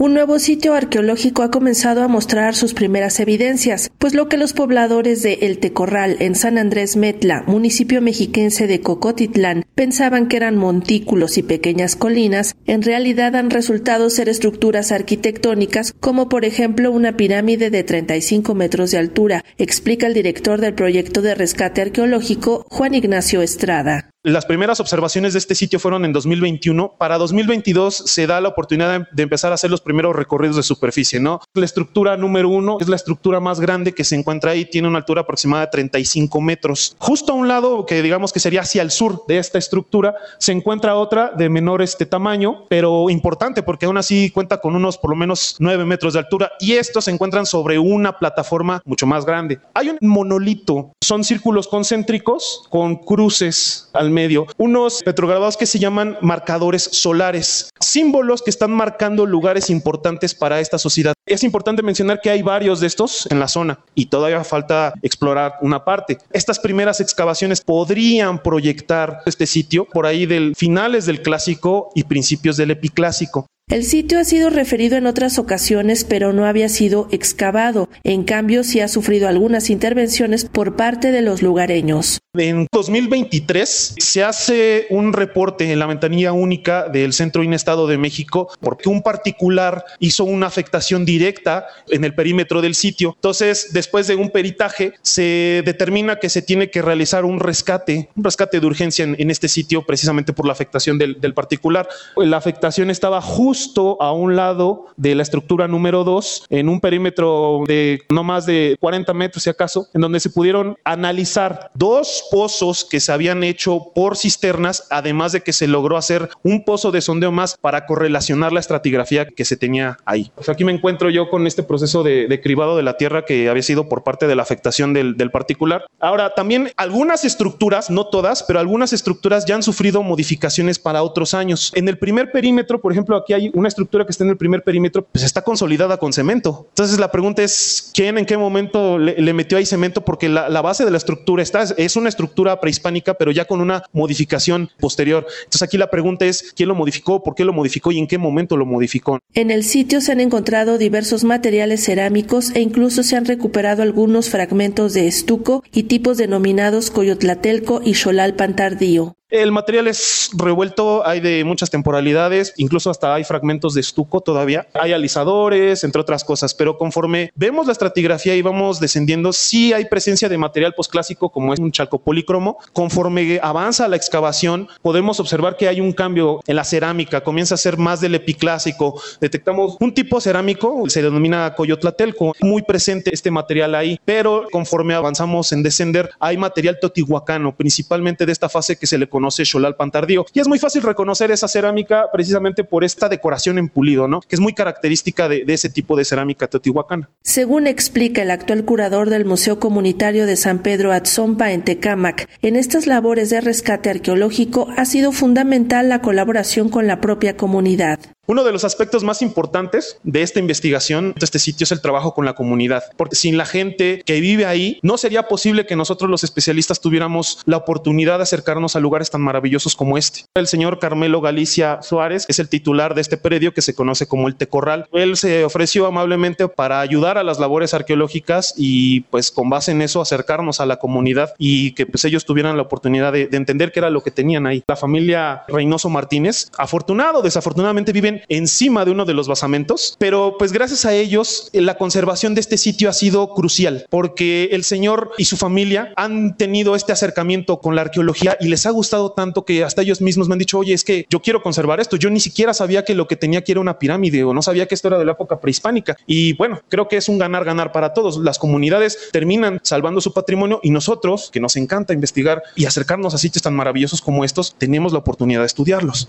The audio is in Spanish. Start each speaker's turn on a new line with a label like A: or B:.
A: Un nuevo sitio arqueológico ha comenzado a mostrar sus primeras evidencias, pues lo que los pobladores de El Tecorral en San Andrés Metla, municipio mexiquense de Cocotitlán, pensaban que eran montículos y pequeñas colinas, en realidad han resultado ser estructuras arquitectónicas como por ejemplo una pirámide de 35 metros de altura, explica el director del proyecto de rescate arqueológico Juan Ignacio Estrada.
B: Las primeras observaciones de este sitio fueron en 2021. Para 2022 se da la oportunidad de empezar a hacer los primeros recorridos de superficie, ¿no? La estructura número uno es la estructura más grande que se encuentra ahí, tiene una altura aproximada de 35 metros. Justo a un lado, que digamos que sería hacia el sur de esta estructura, se encuentra otra de menor este tamaño, pero importante porque aún así cuenta con unos por lo menos 9 metros de altura y estos se encuentran sobre una plataforma mucho más grande. Hay un monolito, son círculos concéntricos con cruces al medio, unos petrograbados que se llaman marcadores solares, símbolos que están marcando lugares importantes para esta sociedad. Es importante mencionar que hay varios de estos en la zona y todavía falta explorar una parte. Estas primeras excavaciones podrían proyectar este sitio por ahí del finales del clásico y principios del epiclásico.
A: El sitio ha sido referido en otras ocasiones, pero no había sido excavado. En cambio, sí ha sufrido algunas intervenciones por parte de los lugareños.
B: En 2023 se hace un reporte en la ventanilla única del Centro Inestado de México porque un particular hizo una afectación directa en el perímetro del sitio. Entonces, después de un peritaje, se determina que se tiene que realizar un rescate, un rescate de urgencia en, este sitio precisamente por la afectación del, del particular. La afectación estaba justo justo a un lado de la estructura número 2, en un perímetro de no más de 40 metros, si acaso, en donde se pudieron analizar dos pozos que se habían hecho por cisternas, además de que se logró hacer un pozo de sondeo más para correlacionar la estratigrafía que se tenía ahí. aquí me encuentro yo con este proceso de, cribado de la tierra que había sido por parte de la afectación del, del particular. Ahora, también algunas estructuras, no todas, pero algunas estructuras ya han sufrido modificaciones para otros años. En el primer perímetro, por ejemplo, aquí hay una estructura que está en el primer perímetro, pues está consolidada con cemento. Entonces la pregunta es, ¿quién en qué momento le, metió ahí cemento? Porque la, base de la estructura está, es una estructura prehispánica, pero ya con una modificación posterior. Entonces aquí la pregunta es, ¿quién lo modificó? ¿Por qué lo modificó? ¿Y en qué momento lo modificó?
A: En el sitio se han encontrado diversos materiales cerámicos e incluso se han recuperado algunos fragmentos de estuco y tipos denominados coyotlatelco y xolal tardío.
B: El material es revuelto, hay de muchas temporalidades, incluso hasta hay fragmentos de estuco todavía, hay alisadores, entre otras cosas, pero conforme vemos la estratigrafía y vamos descendiendo, sí hay presencia de material posclásico como es un chalco polícromo. Conforme avanza la excavación, podemos observar que hay un cambio en la cerámica, comienza a ser más del epiclásico. Detectamos un tipo cerámico, se denomina coyotlatelco, muy presente este material ahí, pero conforme avanzamos en descender, hay material totihuacano, principalmente de esta fase que se le conoce Xolal Pantardío. Y es muy fácil reconocer esa cerámica precisamente por esta decoración en pulido, ¿no? Que es muy característica de, de ese tipo de cerámica teotihuacana.
A: Según explica el actual curador del Museo Comunitario de San Pedro Atzompa en Tecámac, en estas labores de rescate arqueológico ha sido fundamental la colaboración con la propia comunidad.
B: Uno de los aspectos más importantes de esta investigación de este sitio es el trabajo con la comunidad, porque sin la gente que vive ahí no sería posible que nosotros los especialistas tuviéramos la oportunidad de acercarnos a lugares tan maravillosos como este. El señor Carmelo Galicia Suárez es el titular de este predio que se conoce como el Tecorral. Él se ofreció amablemente para ayudar a las labores arqueológicas y pues con base en eso acercarnos a la comunidad y que pues ellos tuvieran la oportunidad de, de entender qué era lo que tenían ahí. La familia Reynoso Martínez, afortunado, desafortunadamente viven encima de uno de los basamentos, pero pues gracias a ellos eh, la conservación de este sitio ha sido crucial porque el señor y su familia han tenido este acercamiento con la arqueología y les ha gustado tanto que hasta ellos mismos me han dicho, oye, es que yo quiero conservar esto, yo ni siquiera sabía que lo que tenía aquí era una pirámide o no sabía que esto era de la época prehispánica. Y bueno, creo que es un ganar-ganar para todos. Las comunidades terminan salvando su patrimonio y nosotros, que nos encanta investigar y acercarnos a sitios tan maravillosos como estos, tenemos la oportunidad de estudiarlos.